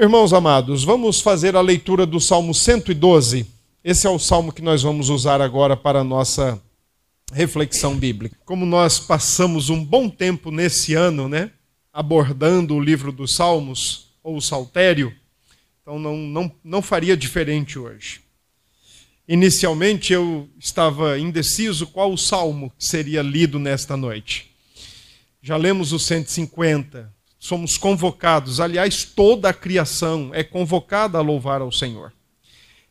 Irmãos amados, vamos fazer a leitura do Salmo 112. Esse é o salmo que nós vamos usar agora para a nossa reflexão bíblica. Como nós passamos um bom tempo nesse ano, né, abordando o livro dos Salmos, ou o Saltério, então não, não, não faria diferente hoje. Inicialmente eu estava indeciso qual o salmo seria lido nesta noite. Já lemos o 150, somos convocados, aliás, toda a criação é convocada a louvar ao Senhor.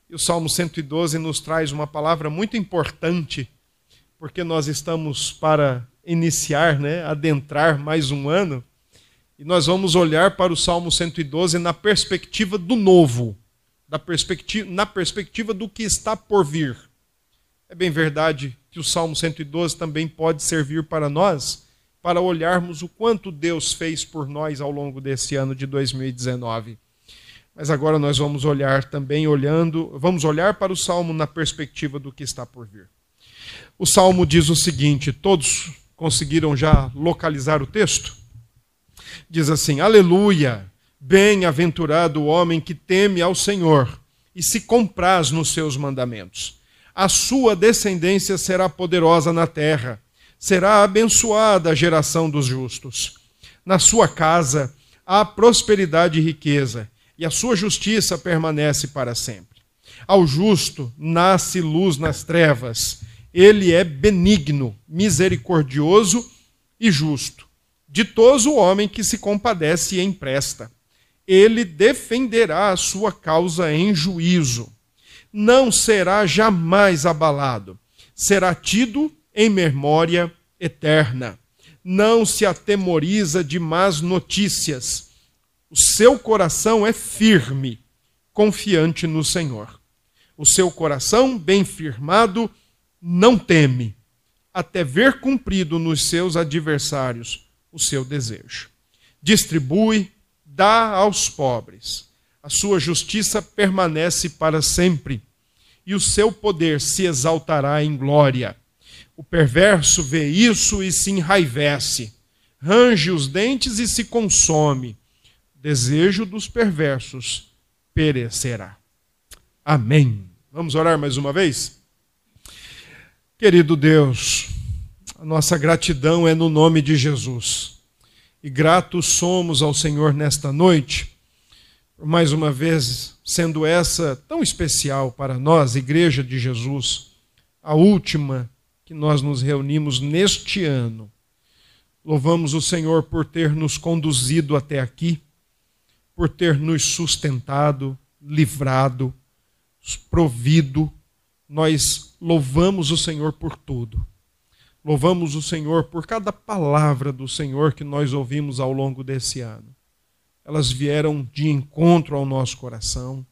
E o Salmo 112 nos traz uma palavra muito importante, porque nós estamos para iniciar, né, adentrar mais um ano, e nós vamos olhar para o Salmo 112 na perspectiva do novo, da perspectiva, na perspectiva do que está por vir. É bem verdade que o Salmo 112 também pode servir para nós para olharmos o quanto Deus fez por nós ao longo desse ano de 2019. Mas agora nós vamos olhar também olhando, vamos olhar para o salmo na perspectiva do que está por vir. O salmo diz o seguinte: todos conseguiram já localizar o texto? Diz assim: Aleluia! Bem-aventurado o homem que teme ao Senhor e se compraz nos seus mandamentos. A sua descendência será poderosa na terra será abençoada a geração dos justos. Na sua casa há prosperidade e riqueza, e a sua justiça permanece para sempre. Ao justo nasce luz nas trevas. Ele é benigno, misericordioso e justo. Ditoso o homem que se compadece e empresta. Ele defenderá a sua causa em juízo. Não será jamais abalado. Será tido em memória eterna. Não se atemoriza de más notícias. O seu coração é firme, confiante no Senhor. O seu coração, bem firmado, não teme, até ver cumprido nos seus adversários o seu desejo. Distribui, dá aos pobres. A sua justiça permanece para sempre, e o seu poder se exaltará em glória o perverso vê isso e se enraivece, range os dentes e se consome. Desejo dos perversos perecerá. Amém. Vamos orar mais uma vez? Querido Deus, a nossa gratidão é no nome de Jesus. E gratos somos ao Senhor nesta noite, por mais uma vez, sendo essa tão especial para nós, Igreja de Jesus, a última que nós nos reunimos neste ano. Louvamos o Senhor por ter nos conduzido até aqui, por ter nos sustentado, livrado, provido. Nós louvamos o Senhor por tudo. Louvamos o Senhor por cada palavra do Senhor que nós ouvimos ao longo desse ano. Elas vieram de encontro ao nosso coração,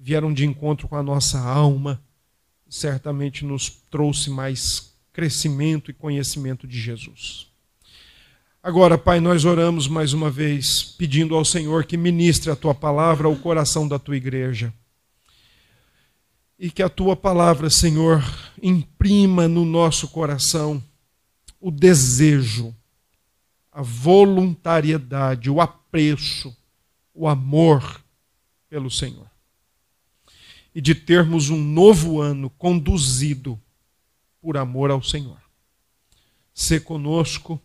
vieram de encontro com a nossa alma, certamente nos trouxe mais crescimento e conhecimento de Jesus. Agora, Pai, nós oramos mais uma vez, pedindo ao Senhor que ministre a tua palavra ao coração da tua igreja. E que a tua palavra, Senhor, imprima no nosso coração o desejo, a voluntariedade, o apreço, o amor pelo Senhor e de termos um novo ano conduzido por amor ao Senhor. Se conosco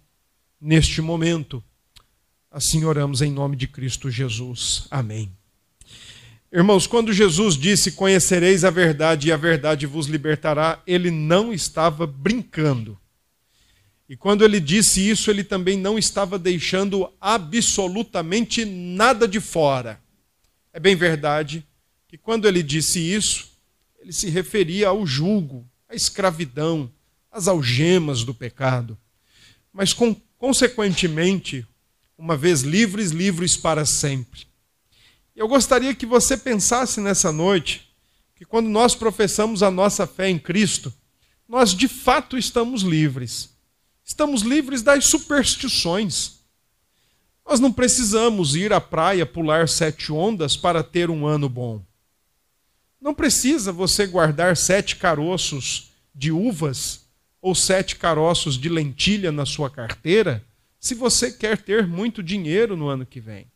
neste momento. Assim oramos em nome de Cristo Jesus. Amém. Irmãos, quando Jesus disse: Conhecereis a verdade e a verdade vos libertará, ele não estava brincando. E quando ele disse isso, ele também não estava deixando absolutamente nada de fora. É bem verdade que quando ele disse isso, ele se referia ao julgo, à escravidão, às algemas do pecado. Mas, com, consequentemente, uma vez livres, livres para sempre. Eu gostaria que você pensasse nessa noite que quando nós professamos a nossa fé em Cristo, nós de fato estamos livres. Estamos livres das superstições. Nós não precisamos ir à praia pular sete ondas para ter um ano bom. Não precisa você guardar sete caroços de uvas ou sete caroços de lentilha na sua carteira se você quer ter muito dinheiro no ano que vem.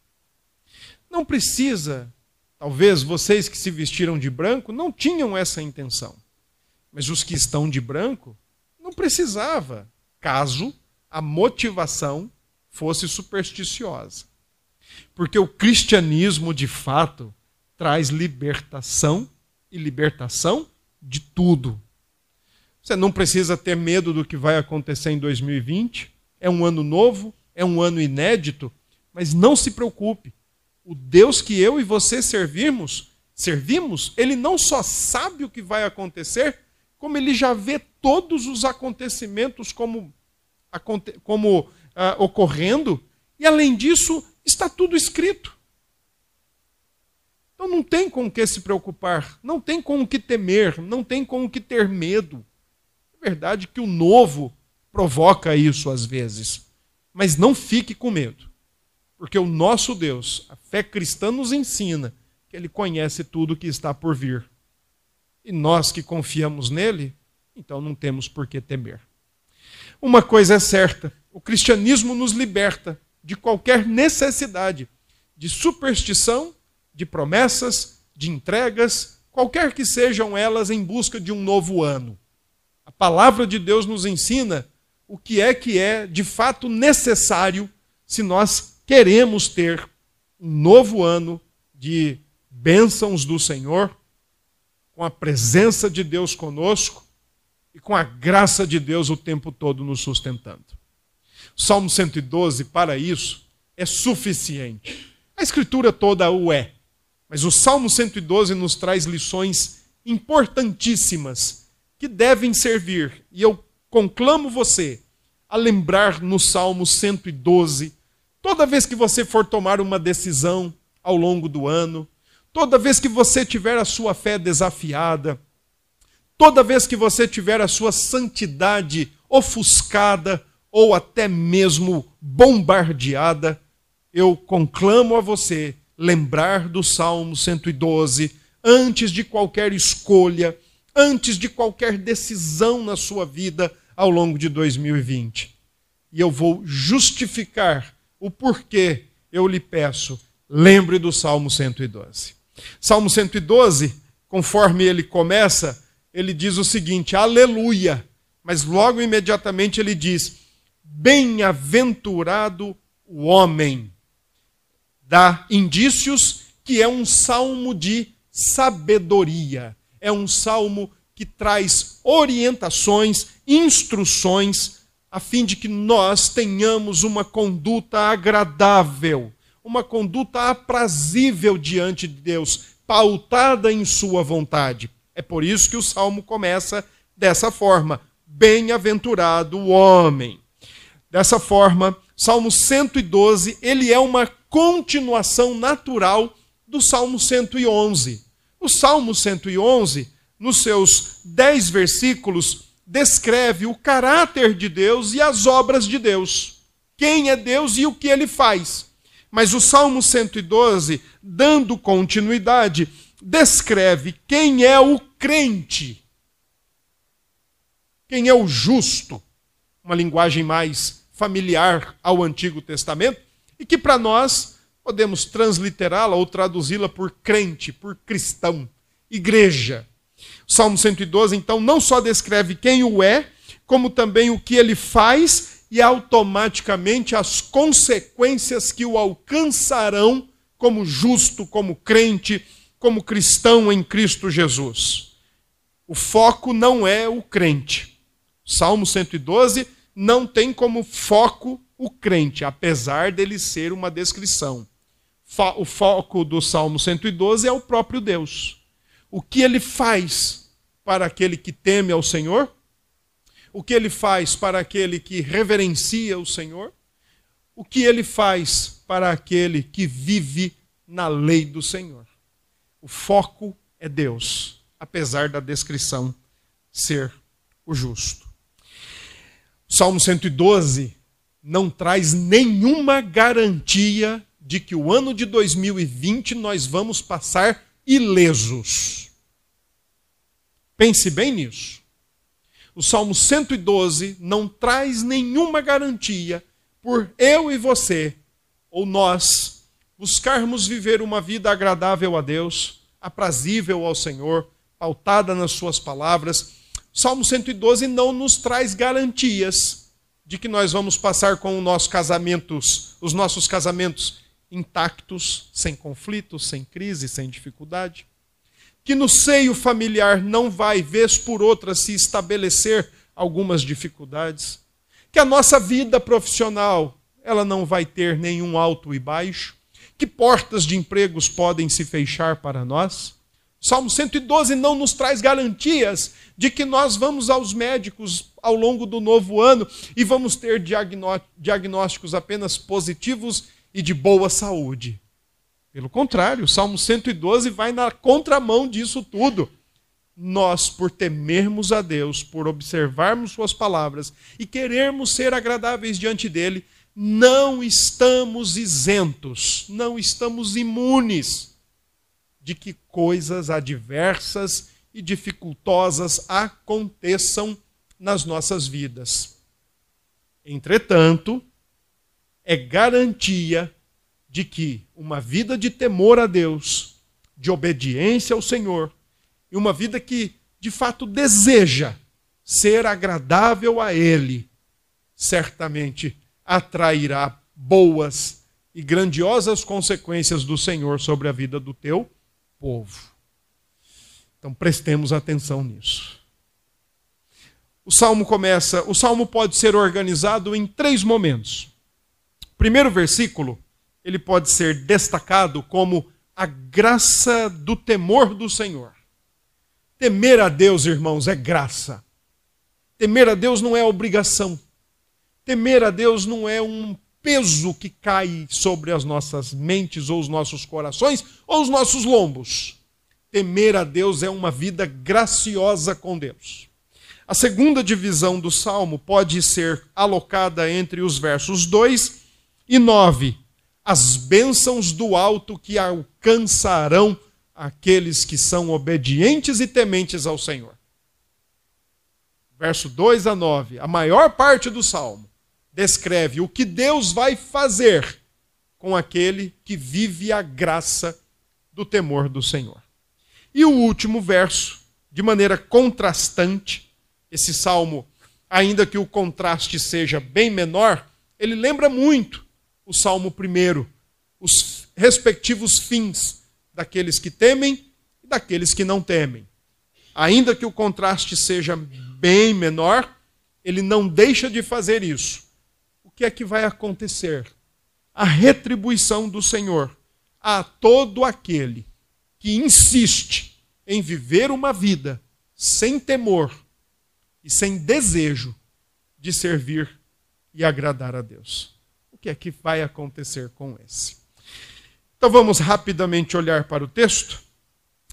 Não precisa, talvez vocês que se vestiram de branco não tinham essa intenção. Mas os que estão de branco não precisava, caso a motivação fosse supersticiosa. Porque o cristianismo, de fato, traz libertação e libertação de tudo. Você não precisa ter medo do que vai acontecer em 2020. É um ano novo, é um ano inédito, mas não se preocupe. O Deus que eu e você servimos, servimos, ele não só sabe o que vai acontecer, como ele já vê todos os acontecimentos como, como uh, ocorrendo, e além disso, está tudo escrito. Então não tem com o que se preocupar, não tem com o que temer, não tem com o que ter medo. É verdade que o novo provoca isso às vezes, mas não fique com medo, porque o nosso Deus, a fé cristã nos ensina que ele conhece tudo que está por vir. E nós que confiamos nele, então não temos por que temer. Uma coisa é certa: o cristianismo nos liberta de qualquer necessidade de superstição, de promessas, de entregas, qualquer que sejam elas em busca de um novo ano. A palavra de Deus nos ensina o que é que é de fato necessário se nós queremos ter um novo ano de bênçãos do Senhor, com a presença de Deus conosco e com a graça de Deus o tempo todo nos sustentando. Salmo 112, para isso, é suficiente. A escritura toda o é. Mas o Salmo 112 nos traz lições importantíssimas que devem servir. E eu conclamo você a lembrar no Salmo 112, toda vez que você for tomar uma decisão ao longo do ano, toda vez que você tiver a sua fé desafiada, toda vez que você tiver a sua santidade ofuscada ou até mesmo bombardeada, eu conclamo a você lembrar do Salmo 112 antes de qualquer escolha, antes de qualquer decisão na sua vida ao longo de 2020. E eu vou justificar o porquê eu lhe peço, lembre do Salmo 112. Salmo 112, conforme ele começa, ele diz o seguinte: Aleluia! Mas logo imediatamente ele diz: Bem-aventurado o homem. Dá indícios que é um salmo de sabedoria. É um salmo que traz orientações, instruções, a fim de que nós tenhamos uma conduta agradável, uma conduta aprazível diante de Deus, pautada em Sua vontade. É por isso que o salmo começa dessa forma: Bem-aventurado o homem. Dessa forma, Salmo 112, ele é uma continuação natural do Salmo 111. O Salmo 111, nos seus dez versículos, descreve o caráter de Deus e as obras de Deus. Quem é Deus e o que ele faz. Mas o Salmo 112, dando continuidade, descreve quem é o crente, quem é o justo, uma linguagem mais familiar ao Antigo Testamento e que para nós podemos transliterá-la ou traduzi-la por crente, por cristão, igreja. O Salmo 112, então, não só descreve quem o é, como também o que ele faz e automaticamente as consequências que o alcançarão como justo, como crente, como cristão em Cristo Jesus. O foco não é o crente. Salmo 112 não tem como foco o crente, apesar dele ser uma descrição. O foco do Salmo 112 é o próprio Deus. O que ele faz para aquele que teme ao Senhor? O que ele faz para aquele que reverencia o Senhor? O que ele faz para aquele que vive na lei do Senhor? O foco é Deus, apesar da descrição ser o justo. Salmo 112 não traz nenhuma garantia de que o ano de 2020 nós vamos passar ilesos. Pense bem nisso. O Salmo 112 não traz nenhuma garantia por eu e você, ou nós, buscarmos viver uma vida agradável a Deus, aprazível ao Senhor, pautada nas Suas palavras. Salmo 112 não nos traz garantias de que nós vamos passar com os nossos casamentos, os nossos casamentos intactos, sem conflitos, sem crise, sem dificuldade. Que no seio familiar não vai, vez por outra, se estabelecer algumas dificuldades. Que a nossa vida profissional, ela não vai ter nenhum alto e baixo. Que portas de empregos podem se fechar para nós? Salmo 112 não nos traz garantias de que nós vamos aos médicos ao longo do novo ano e vamos ter diagnósticos apenas positivos e de boa saúde. Pelo contrário, o Salmo 112 vai na contramão disso tudo. Nós, por temermos a Deus, por observarmos Suas palavras e querermos ser agradáveis diante dele, não estamos isentos, não estamos imunes de que coisas adversas e dificultosas aconteçam nas nossas vidas. Entretanto, é garantia de que uma vida de temor a Deus, de obediência ao Senhor, e uma vida que de fato deseja ser agradável a Ele, certamente atrairá boas e grandiosas consequências do Senhor sobre a vida do teu povo. Então prestemos atenção nisso. O salmo começa, o salmo pode ser organizado em três momentos primeiro versículo, ele pode ser destacado como a graça do temor do Senhor. Temer a Deus, irmãos, é graça. Temer a Deus não é obrigação. Temer a Deus não é um peso que cai sobre as nossas mentes ou os nossos corações ou os nossos lombos. Temer a Deus é uma vida graciosa com Deus. A segunda divisão do salmo pode ser alocada entre os versos 2 e 9. As bênçãos do alto que alcançarão aqueles que são obedientes e tementes ao Senhor. Verso 2 a 9. A maior parte do salmo descreve o que Deus vai fazer com aquele que vive a graça do temor do Senhor. E o último verso, de maneira contrastante, esse salmo, ainda que o contraste seja bem menor, ele lembra muito o Salmo 1, os respectivos fins daqueles que temem e daqueles que não temem. Ainda que o contraste seja bem menor, ele não deixa de fazer isso. O que é que vai acontecer? A retribuição do Senhor a todo aquele que insiste em viver uma vida sem temor e sem desejo de servir e agradar a Deus que é que vai acontecer com esse. Então vamos rapidamente olhar para o texto.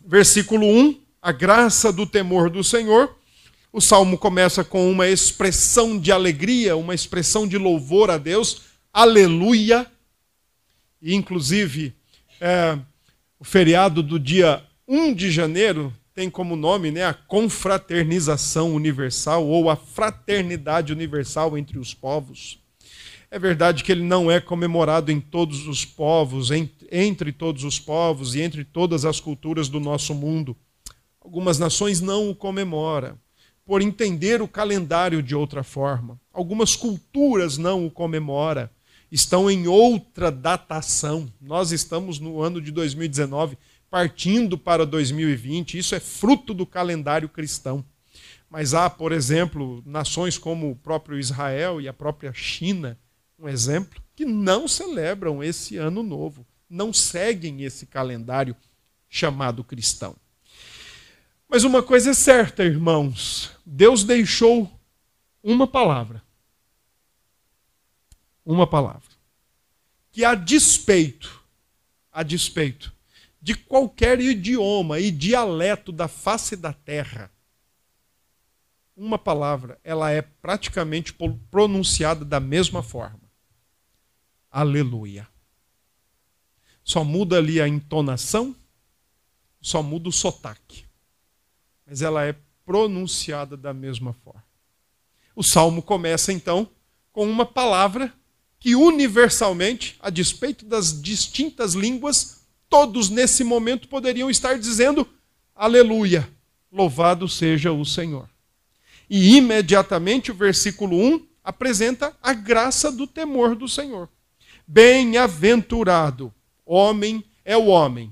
Versículo 1, a graça do temor do Senhor. O salmo começa com uma expressão de alegria, uma expressão de louvor a Deus. Aleluia! E, inclusive, é, o feriado do dia 1 de janeiro tem como nome né, a confraternização universal ou a fraternidade universal entre os povos. É verdade que ele não é comemorado em todos os povos, entre todos os povos e entre todas as culturas do nosso mundo. Algumas nações não o comemoram, por entender o calendário de outra forma. Algumas culturas não o comemoram, estão em outra datação. Nós estamos no ano de 2019, partindo para 2020. Isso é fruto do calendário cristão. Mas há, por exemplo, nações como o próprio Israel e a própria China um exemplo, que não celebram esse ano novo, não seguem esse calendário chamado cristão. Mas uma coisa é certa, irmãos: Deus deixou uma palavra. Uma palavra. Que a despeito, a despeito de qualquer idioma e dialeto da face da terra, uma palavra, ela é praticamente pronunciada da mesma forma. Aleluia. Só muda ali a entonação, só muda o sotaque. Mas ela é pronunciada da mesma forma. O salmo começa então com uma palavra que universalmente, a despeito das distintas línguas, todos nesse momento poderiam estar dizendo: Aleluia, louvado seja o Senhor. E imediatamente o versículo 1 apresenta a graça do temor do Senhor. Bem-aventurado, homem é o homem.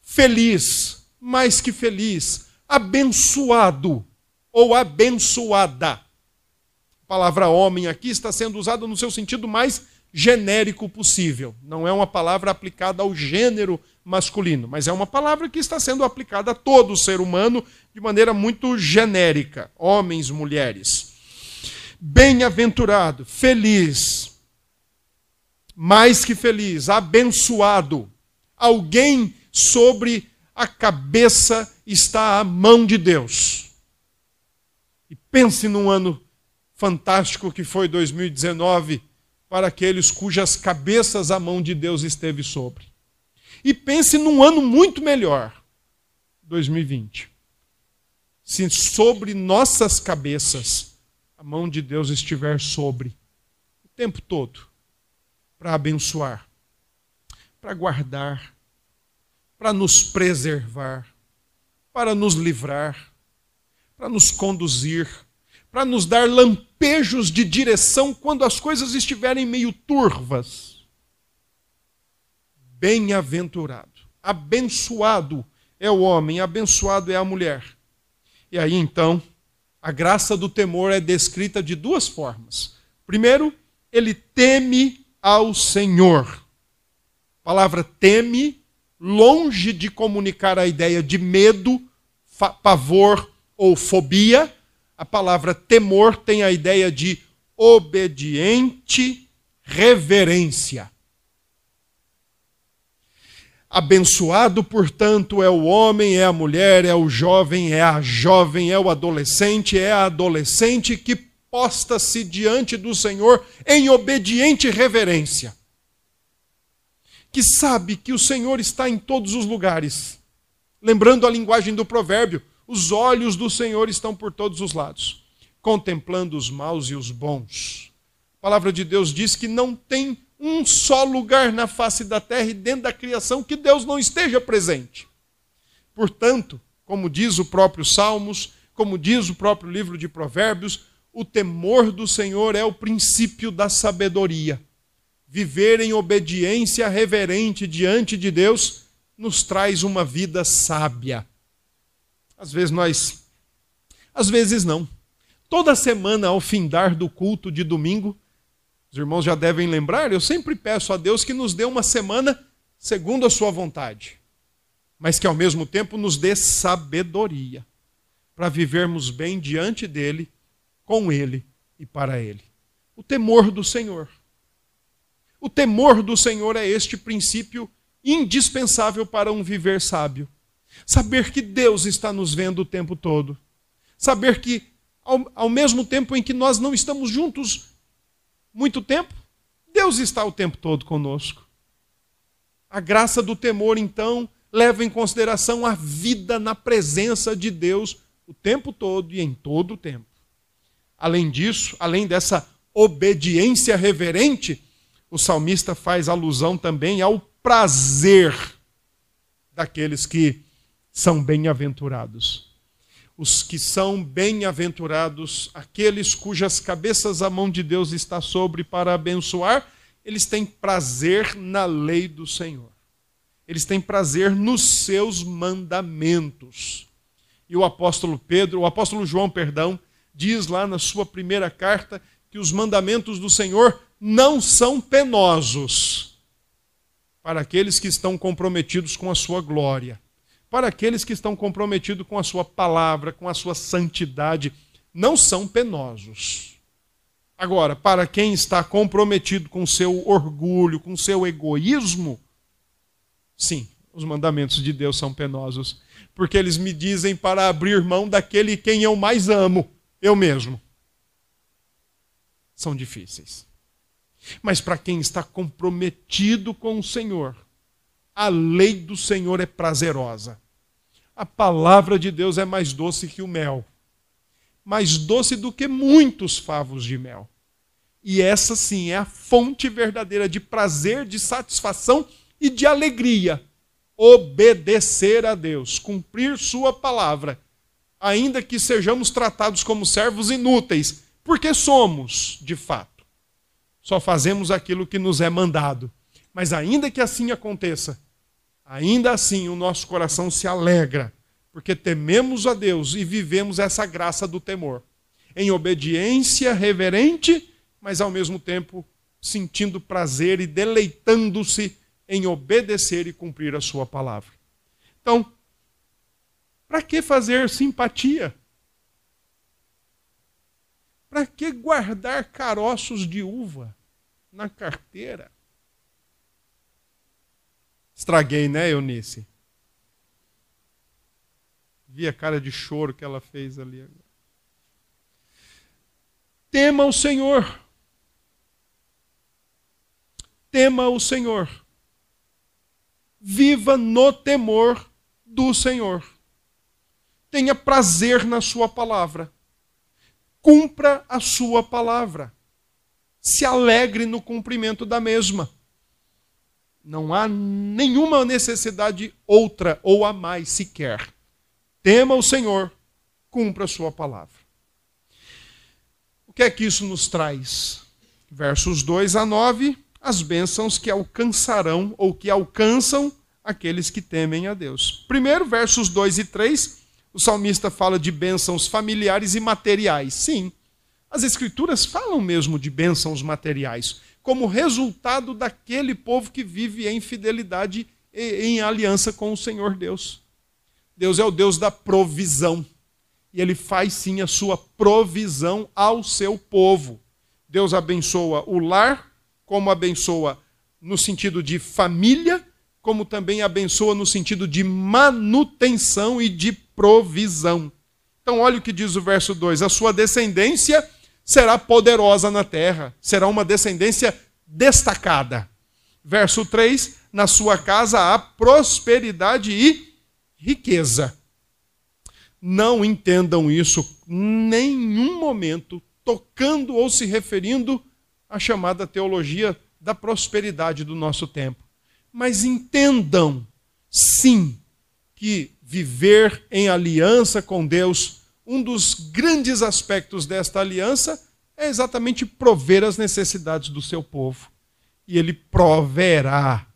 Feliz, mais que feliz, abençoado ou abençoada. A palavra homem aqui está sendo usada no seu sentido mais genérico possível. Não é uma palavra aplicada ao gênero masculino, mas é uma palavra que está sendo aplicada a todo ser humano de maneira muito genérica, homens, mulheres. Bem-aventurado, feliz, mais que feliz, abençoado, alguém sobre a cabeça está a mão de Deus. E pense num ano fantástico que foi 2019 para aqueles cujas cabeças a mão de Deus esteve sobre. E pense num ano muito melhor, 2020. Se sobre nossas cabeças a mão de Deus estiver sobre o tempo todo para abençoar, para guardar, para nos preservar, para nos livrar, para nos conduzir, para nos dar lampejos de direção quando as coisas estiverem meio turvas. Bem-aventurado, abençoado é o homem, abençoado é a mulher. E aí então, a graça do temor é descrita de duas formas. Primeiro, ele teme ao Senhor. A palavra teme, longe de comunicar a ideia de medo, pavor ou fobia, a palavra temor tem a ideia de obediente reverência. Abençoado, portanto, é o homem, é a mulher, é o jovem, é a jovem, é o adolescente, é a adolescente que posta-se diante do Senhor em obediente reverência. Que sabe que o Senhor está em todos os lugares. Lembrando a linguagem do provérbio, os olhos do Senhor estão por todos os lados, contemplando os maus e os bons. A palavra de Deus diz que não tem um só lugar na face da terra e dentro da criação que Deus não esteja presente. Portanto, como diz o próprio Salmos, como diz o próprio livro de Provérbios, o temor do Senhor é o princípio da sabedoria. Viver em obediência reverente diante de Deus nos traz uma vida sábia. Às vezes nós, às vezes não. Toda semana, ao findar do culto de domingo, os irmãos já devem lembrar, eu sempre peço a Deus que nos dê uma semana segundo a sua vontade, mas que ao mesmo tempo nos dê sabedoria para vivermos bem diante dele, com ele e para ele. O temor do Senhor. O temor do Senhor é este princípio indispensável para um viver sábio. Saber que Deus está nos vendo o tempo todo. Saber que, ao, ao mesmo tempo em que nós não estamos juntos muito tempo, Deus está o tempo todo conosco. A graça do temor, então, leva em consideração a vida na presença de Deus o tempo todo e em todo o tempo. Além disso, além dessa obediência reverente, o salmista faz alusão também ao prazer daqueles que são bem-aventurados. Os que são bem-aventurados, aqueles cujas cabeças a mão de Deus está sobre para abençoar, eles têm prazer na lei do Senhor. Eles têm prazer nos seus mandamentos. E o apóstolo Pedro, o apóstolo João, perdão, diz lá na sua primeira carta que os mandamentos do Senhor não são penosos para aqueles que estão comprometidos com a sua glória para aqueles que estão comprometidos com a sua palavra, com a sua santidade, não são penosos. Agora, para quem está comprometido com seu orgulho, com seu egoísmo, sim, os mandamentos de Deus são penosos, porque eles me dizem para abrir mão daquele quem eu mais amo, eu mesmo. São difíceis. Mas para quem está comprometido com o Senhor, a lei do Senhor é prazerosa. A palavra de Deus é mais doce que o mel, mais doce do que muitos favos de mel. E essa sim é a fonte verdadeira de prazer, de satisfação e de alegria. Obedecer a Deus, cumprir Sua palavra, ainda que sejamos tratados como servos inúteis, porque somos, de fato. Só fazemos aquilo que nos é mandado. Mas ainda que assim aconteça, ainda assim o nosso coração se alegra, porque tememos a Deus e vivemos essa graça do temor. Em obediência reverente, mas ao mesmo tempo sentindo prazer e deleitando-se em obedecer e cumprir a sua palavra. Então, para que fazer simpatia? Para que guardar caroços de uva na carteira? Estraguei, né, Eunice? Vi a cara de choro que ela fez ali agora. Tema o Senhor. Tema o Senhor. Viva no temor do Senhor. Tenha prazer na Sua palavra. Cumpra a Sua palavra. Se alegre no cumprimento da mesma. Não há nenhuma necessidade outra ou a mais sequer. Tema o Senhor, cumpra a sua palavra. O que é que isso nos traz? Versos 2 a 9, as bênçãos que alcançarão ou que alcançam aqueles que temem a Deus. Primeiro, versos 2 e 3, o salmista fala de bênçãos familiares e materiais. Sim, as escrituras falam mesmo de bênçãos materiais como resultado daquele povo que vive em fidelidade e em aliança com o Senhor Deus. Deus é o Deus da provisão. E ele faz sim a sua provisão ao seu povo. Deus abençoa o lar, como abençoa no sentido de família, como também abençoa no sentido de manutenção e de provisão. Então, olha o que diz o verso 2: a sua descendência será poderosa na terra, será uma descendência destacada. Verso 3: Na sua casa há prosperidade e riqueza. Não entendam isso nenhum momento tocando ou se referindo à chamada teologia da prosperidade do nosso tempo. Mas entendam, sim, que viver em aliança com Deus um dos grandes aspectos desta aliança é exatamente prover as necessidades do seu povo. E ele proverá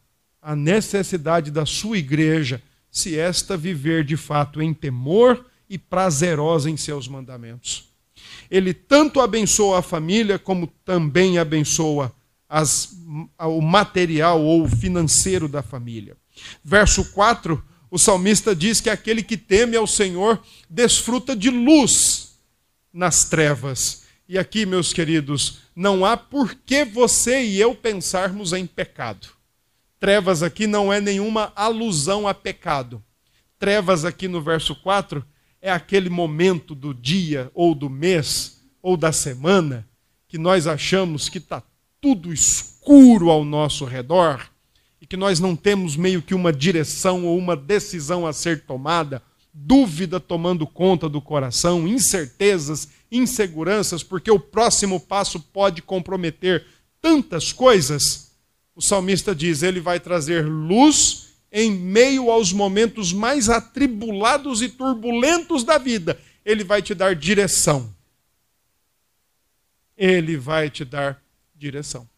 a necessidade da sua igreja, se esta viver de fato em temor e prazerosa em seus mandamentos. Ele tanto abençoa a família, como também abençoa as, o material ou financeiro da família. Verso 4 o salmista diz que aquele que teme ao Senhor desfruta de luz nas trevas. E aqui, meus queridos, não há por que você e eu pensarmos em pecado. Trevas aqui não é nenhuma alusão a pecado. Trevas aqui no verso 4 é aquele momento do dia ou do mês ou da semana que nós achamos que está tudo escuro ao nosso redor e que nós não temos meio que uma direção ou uma decisão a ser tomada, dúvida tomando conta do coração, incertezas, inseguranças, porque o próximo passo pode comprometer tantas coisas, o salmista diz: ele vai trazer luz em meio aos momentos mais atribulados e turbulentos da vida. Ele vai te dar direção. Ele vai te dar direção.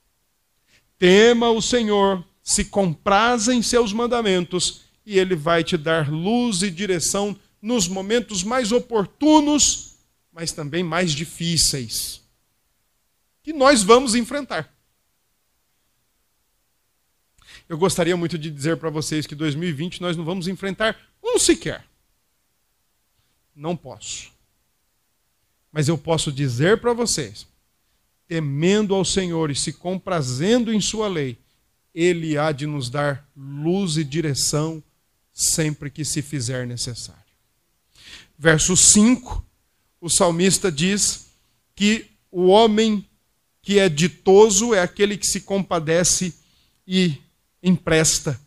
Tema o Senhor se compraza em seus mandamentos e ele vai te dar luz e direção nos momentos mais oportunos, mas também mais difíceis, que nós vamos enfrentar. Eu gostaria muito de dizer para vocês que 2020 nós não vamos enfrentar um sequer. Não posso. Mas eu posso dizer para vocês, temendo ao Senhor e se comprazendo em Sua lei, ele há de nos dar luz e direção sempre que se fizer necessário. Verso 5, o salmista diz que o homem que é ditoso é aquele que se compadece e empresta.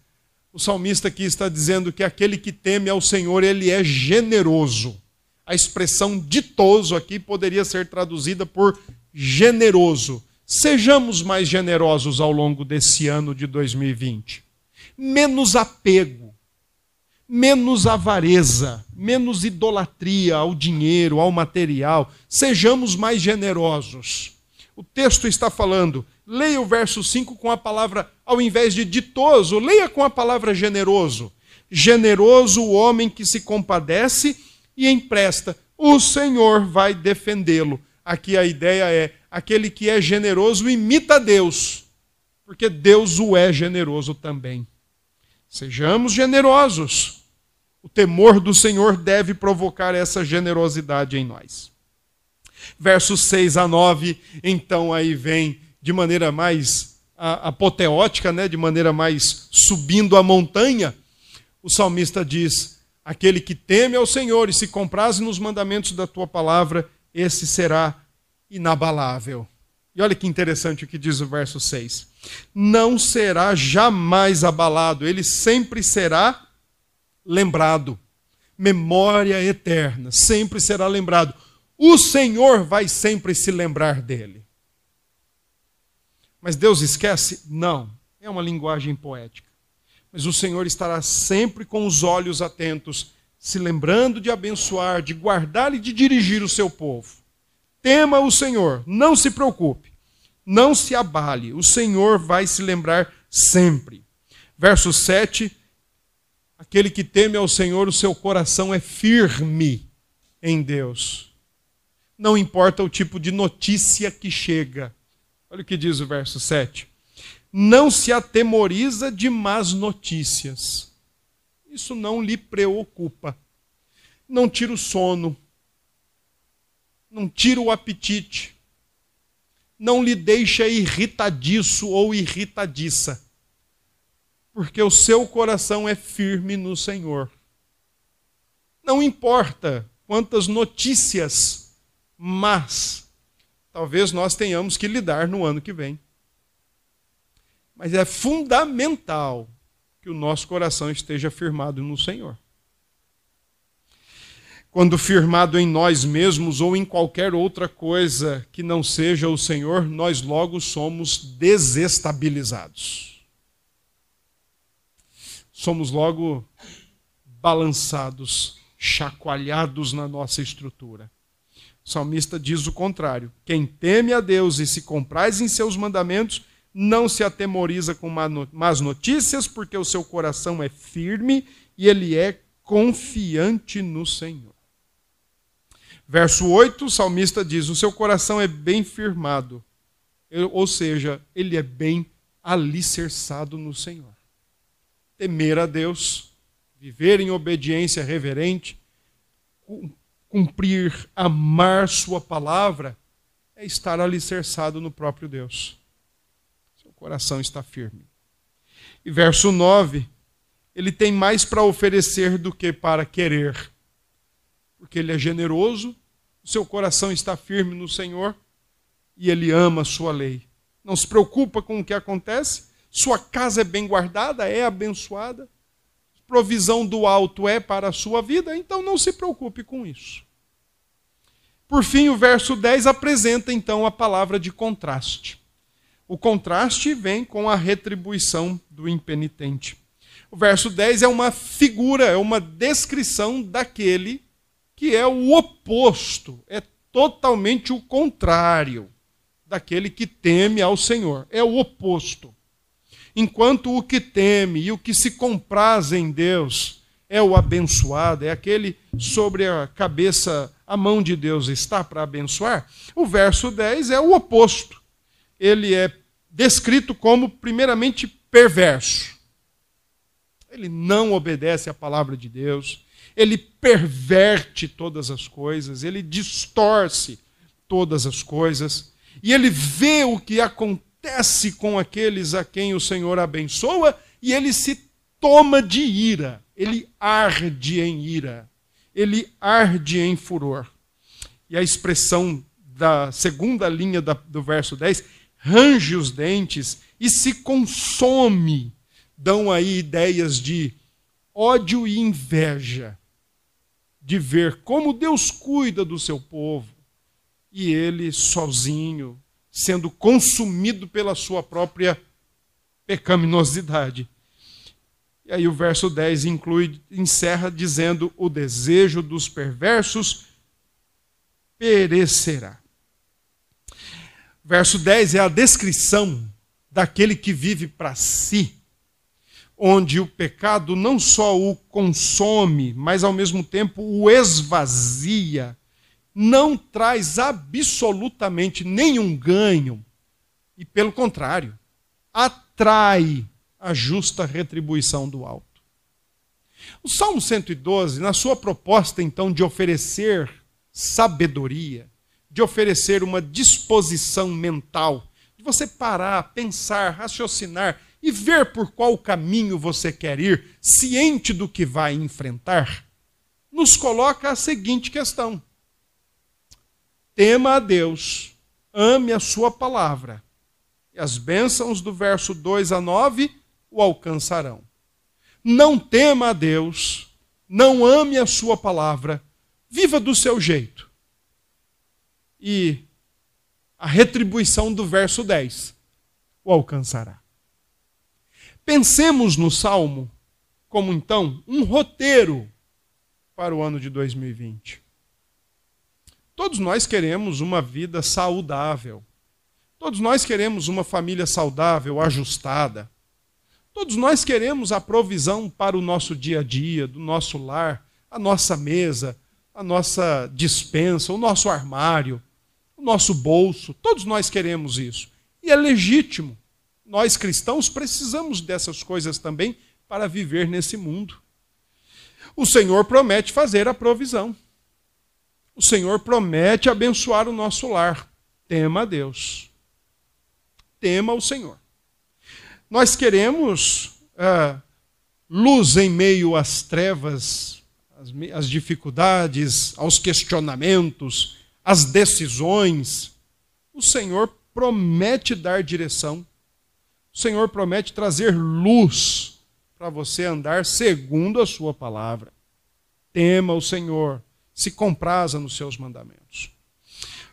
O salmista aqui está dizendo que aquele que teme ao Senhor, ele é generoso. A expressão ditoso aqui poderia ser traduzida por generoso Sejamos mais generosos ao longo desse ano de 2020. Menos apego, menos avareza, menos idolatria ao dinheiro, ao material. Sejamos mais generosos. O texto está falando, leia o verso 5 com a palavra, ao invés de ditoso, leia com a palavra generoso. Generoso o homem que se compadece e empresta, o Senhor vai defendê-lo. Aqui a ideia é: aquele que é generoso imita Deus, porque Deus o é generoso também. Sejamos generosos. O temor do Senhor deve provocar essa generosidade em nós. Versos 6 a 9, então aí vem de maneira mais apoteótica, né, de maneira mais subindo a montanha, o salmista diz: Aquele que teme ao Senhor e se compraze nos mandamentos da tua palavra, esse será inabalável. E olha que interessante o que diz o verso 6. Não será jamais abalado, ele sempre será lembrado. Memória eterna, sempre será lembrado. O Senhor vai sempre se lembrar dele. Mas Deus esquece? Não. É uma linguagem poética mas o Senhor estará sempre com os olhos atentos, se lembrando de abençoar, de guardar e de dirigir o seu povo. Tema o Senhor, não se preocupe, não se abale, o Senhor vai se lembrar sempre. Verso 7: Aquele que teme ao Senhor, o seu coração é firme em Deus. Não importa o tipo de notícia que chega. Olha o que diz o verso 7 não se atemoriza de más notícias. Isso não lhe preocupa. Não tira o sono. Não tira o apetite. Não lhe deixa irritadiço ou irritadiça. Porque o seu coração é firme no Senhor. Não importa quantas notícias, mas talvez nós tenhamos que lidar no ano que vem. Mas é fundamental que o nosso coração esteja firmado no Senhor. Quando firmado em nós mesmos ou em qualquer outra coisa que não seja o Senhor, nós logo somos desestabilizados. Somos logo balançados, chacoalhados na nossa estrutura. O salmista diz o contrário: quem teme a Deus e se compraz em seus mandamentos, não se atemoriza com más notícias, porque o seu coração é firme e ele é confiante no Senhor. Verso 8, o salmista diz: O seu coração é bem firmado, ou seja, ele é bem alicerçado no Senhor. Temer a Deus, viver em obediência reverente, cumprir, amar Sua palavra, é estar alicerçado no próprio Deus coração está firme. E verso 9, ele tem mais para oferecer do que para querer. Porque ele é generoso, o seu coração está firme no Senhor e ele ama a sua lei. Não se preocupa com o que acontece, sua casa é bem guardada, é abençoada, provisão do alto é para a sua vida, então não se preocupe com isso. Por fim, o verso 10 apresenta então a palavra de contraste. O contraste vem com a retribuição do impenitente. O verso 10 é uma figura, é uma descrição daquele que é o oposto, é totalmente o contrário daquele que teme ao Senhor. É o oposto. Enquanto o que teme e o que se compraz em Deus é o abençoado, é aquele sobre a cabeça, a mão de Deus está para abençoar, o verso 10 é o oposto. Ele é descrito como, primeiramente, perverso. Ele não obedece à palavra de Deus, ele perverte todas as coisas, ele distorce todas as coisas, e ele vê o que acontece com aqueles a quem o Senhor abençoa, e ele se toma de ira, ele arde em ira, ele arde em furor. E a expressão da segunda linha do verso 10 range os dentes e se consome. Dão aí ideias de ódio e inveja, de ver como Deus cuida do seu povo e ele sozinho, sendo consumido pela sua própria pecaminosidade. E aí o verso 10 inclui, encerra dizendo: o desejo dos perversos perecerá. Verso 10 é a descrição daquele que vive para si, onde o pecado não só o consome, mas ao mesmo tempo o esvazia, não traz absolutamente nenhum ganho, e pelo contrário, atrai a justa retribuição do alto. O Salmo 112, na sua proposta então de oferecer sabedoria, de oferecer uma disposição mental, de você parar, pensar, raciocinar e ver por qual caminho você quer ir, ciente do que vai enfrentar, nos coloca a seguinte questão: tema a Deus, ame a sua palavra, e as bênçãos do verso 2 a 9 o alcançarão. Não tema a Deus, não ame a sua palavra, viva do seu jeito e a retribuição do verso 10 o alcançará. Pensemos no Salmo como então um roteiro para o ano de 2020. Todos nós queremos uma vida saudável. Todos nós queremos uma família saudável, ajustada. Todos nós queremos a provisão para o nosso dia a dia, do nosso lar, a nossa mesa, a nossa dispensa, o nosso armário o nosso bolso. Todos nós queremos isso. E é legítimo. Nós cristãos precisamos dessas coisas também para viver nesse mundo. O Senhor promete fazer a provisão. O Senhor promete abençoar o nosso lar. Tema a Deus. Tema o Senhor. Nós queremos ah, luz em meio às trevas, às, às dificuldades, aos questionamentos, as decisões, o Senhor promete dar direção. O Senhor promete trazer luz para você andar segundo a sua palavra. Tema o Senhor, se compraza nos seus mandamentos.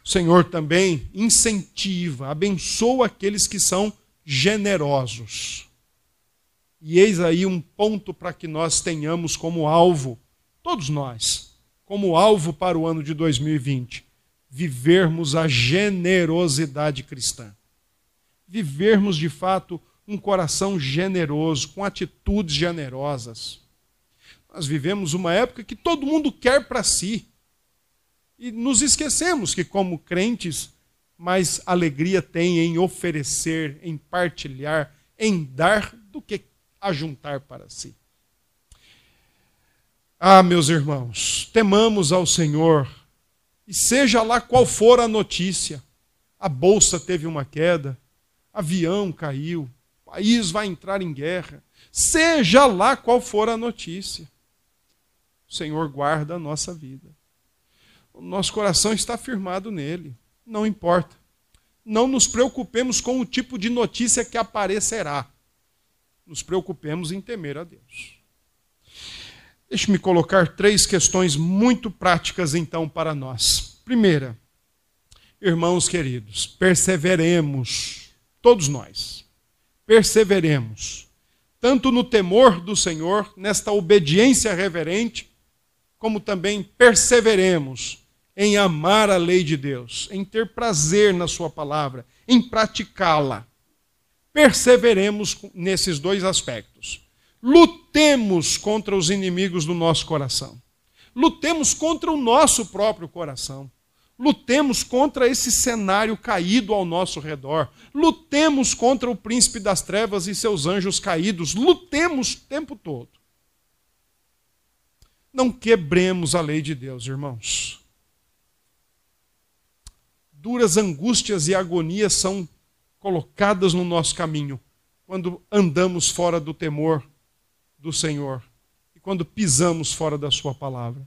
O Senhor também incentiva, abençoa aqueles que são generosos. E eis aí um ponto para que nós tenhamos como alvo, todos nós, como alvo para o ano de 2020, vivermos a generosidade cristã. Vivermos de fato um coração generoso, com atitudes generosas. Nós vivemos uma época que todo mundo quer para si. E nos esquecemos que, como crentes, mais alegria tem em oferecer, em partilhar, em dar, do que ajuntar para si. Ah, meus irmãos, temamos ao Senhor e seja lá qual for a notícia, a bolsa teve uma queda, avião caiu, o país vai entrar em guerra, seja lá qual for a notícia, o Senhor guarda a nossa vida. O nosso coração está firmado nele, não importa. Não nos preocupemos com o tipo de notícia que aparecerá. Nos preocupemos em temer a Deus. Deixe-me colocar três questões muito práticas então para nós. Primeira, irmãos queridos, perseveremos, todos nós, perseveremos, tanto no temor do Senhor, nesta obediência reverente, como também perseveremos em amar a lei de Deus, em ter prazer na Sua palavra, em praticá-la. Perseveremos nesses dois aspectos. Lutemos contra os inimigos do nosso coração. Lutemos contra o nosso próprio coração. Lutemos contra esse cenário caído ao nosso redor. Lutemos contra o príncipe das trevas e seus anjos caídos. Lutemos o tempo todo. Não quebremos a lei de Deus, irmãos. Duras angústias e agonias são colocadas no nosso caminho quando andamos fora do temor do Senhor e quando pisamos fora da Sua palavra.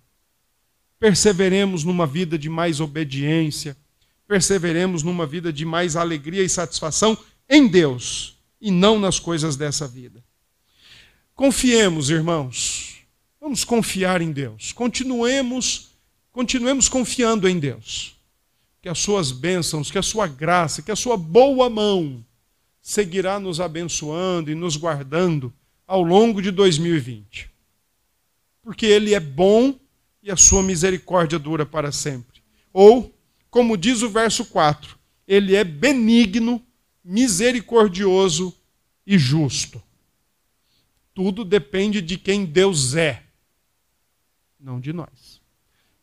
Perseveremos numa vida de mais obediência, perseveremos numa vida de mais alegria e satisfação em Deus e não nas coisas dessa vida. Confiemos, irmãos. Vamos confiar em Deus. Continuemos, continuemos confiando em Deus. Que as suas bênçãos, que a sua graça, que a sua boa mão seguirá nos abençoando e nos guardando ao longo de 2020. Porque Ele é bom e a sua misericórdia dura para sempre. Ou, como diz o verso 4, Ele é benigno, misericordioso e justo. Tudo depende de quem Deus é, não de nós.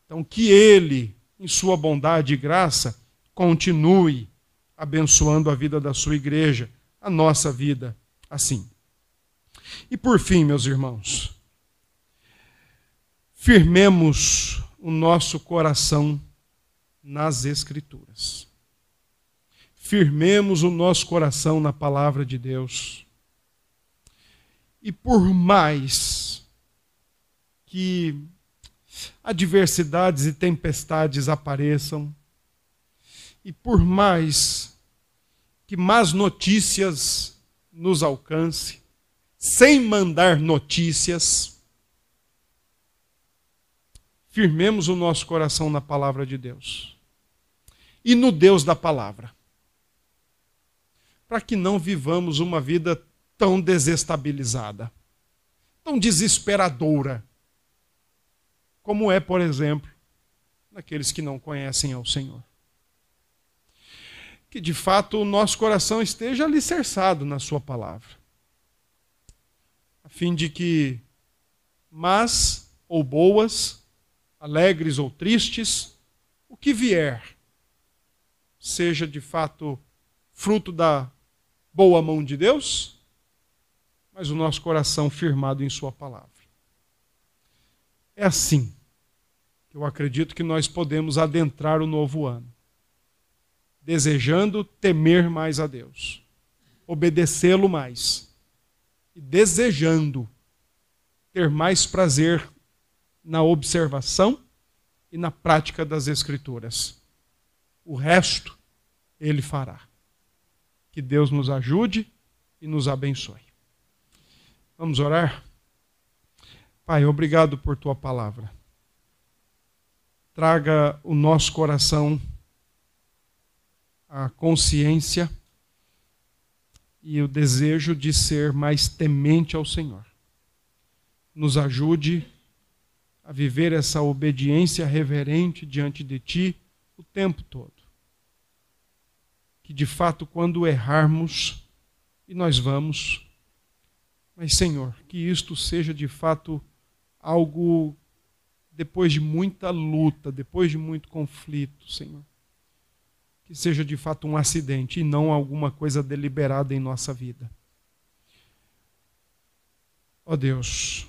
Então, que Ele, em Sua bondade e graça, continue abençoando a vida da Sua igreja, a nossa vida, assim. E por fim, meus irmãos, firmemos o nosso coração nas Escrituras. Firmemos o nosso coração na palavra de Deus. E por mais que adversidades e tempestades apareçam, e por mais que más notícias nos alcance, sem mandar notícias, firmemos o nosso coração na palavra de Deus e no Deus da palavra, para que não vivamos uma vida tão desestabilizada, tão desesperadora, como é, por exemplo, naqueles que não conhecem ao Senhor. Que de fato o nosso coração esteja alicerçado na Sua palavra, fim de que más ou boas, alegres ou tristes, o que vier, seja de fato fruto da boa mão de Deus, mas o nosso coração firmado em Sua palavra. É assim que eu acredito que nós podemos adentrar o novo ano, desejando temer mais a Deus, obedecê-lo mais e desejando ter mais prazer na observação e na prática das Escrituras. O resto ele fará. Que Deus nos ajude e nos abençoe. Vamos orar? Pai, obrigado por tua palavra. Traga o nosso coração a consciência e o desejo de ser mais temente ao Senhor. Nos ajude a viver essa obediência reverente diante de Ti o tempo todo. Que de fato, quando errarmos, e nós vamos, mas Senhor, que isto seja de fato algo depois de muita luta, depois de muito conflito, Senhor. Que seja de fato um acidente e não alguma coisa deliberada em nossa vida. Ó oh Deus,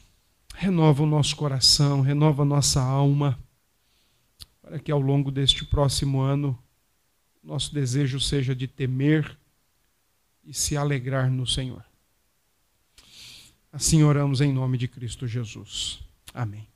renova o nosso coração, renova a nossa alma, para que ao longo deste próximo ano nosso desejo seja de temer e se alegrar no Senhor. Assim oramos em nome de Cristo Jesus. Amém.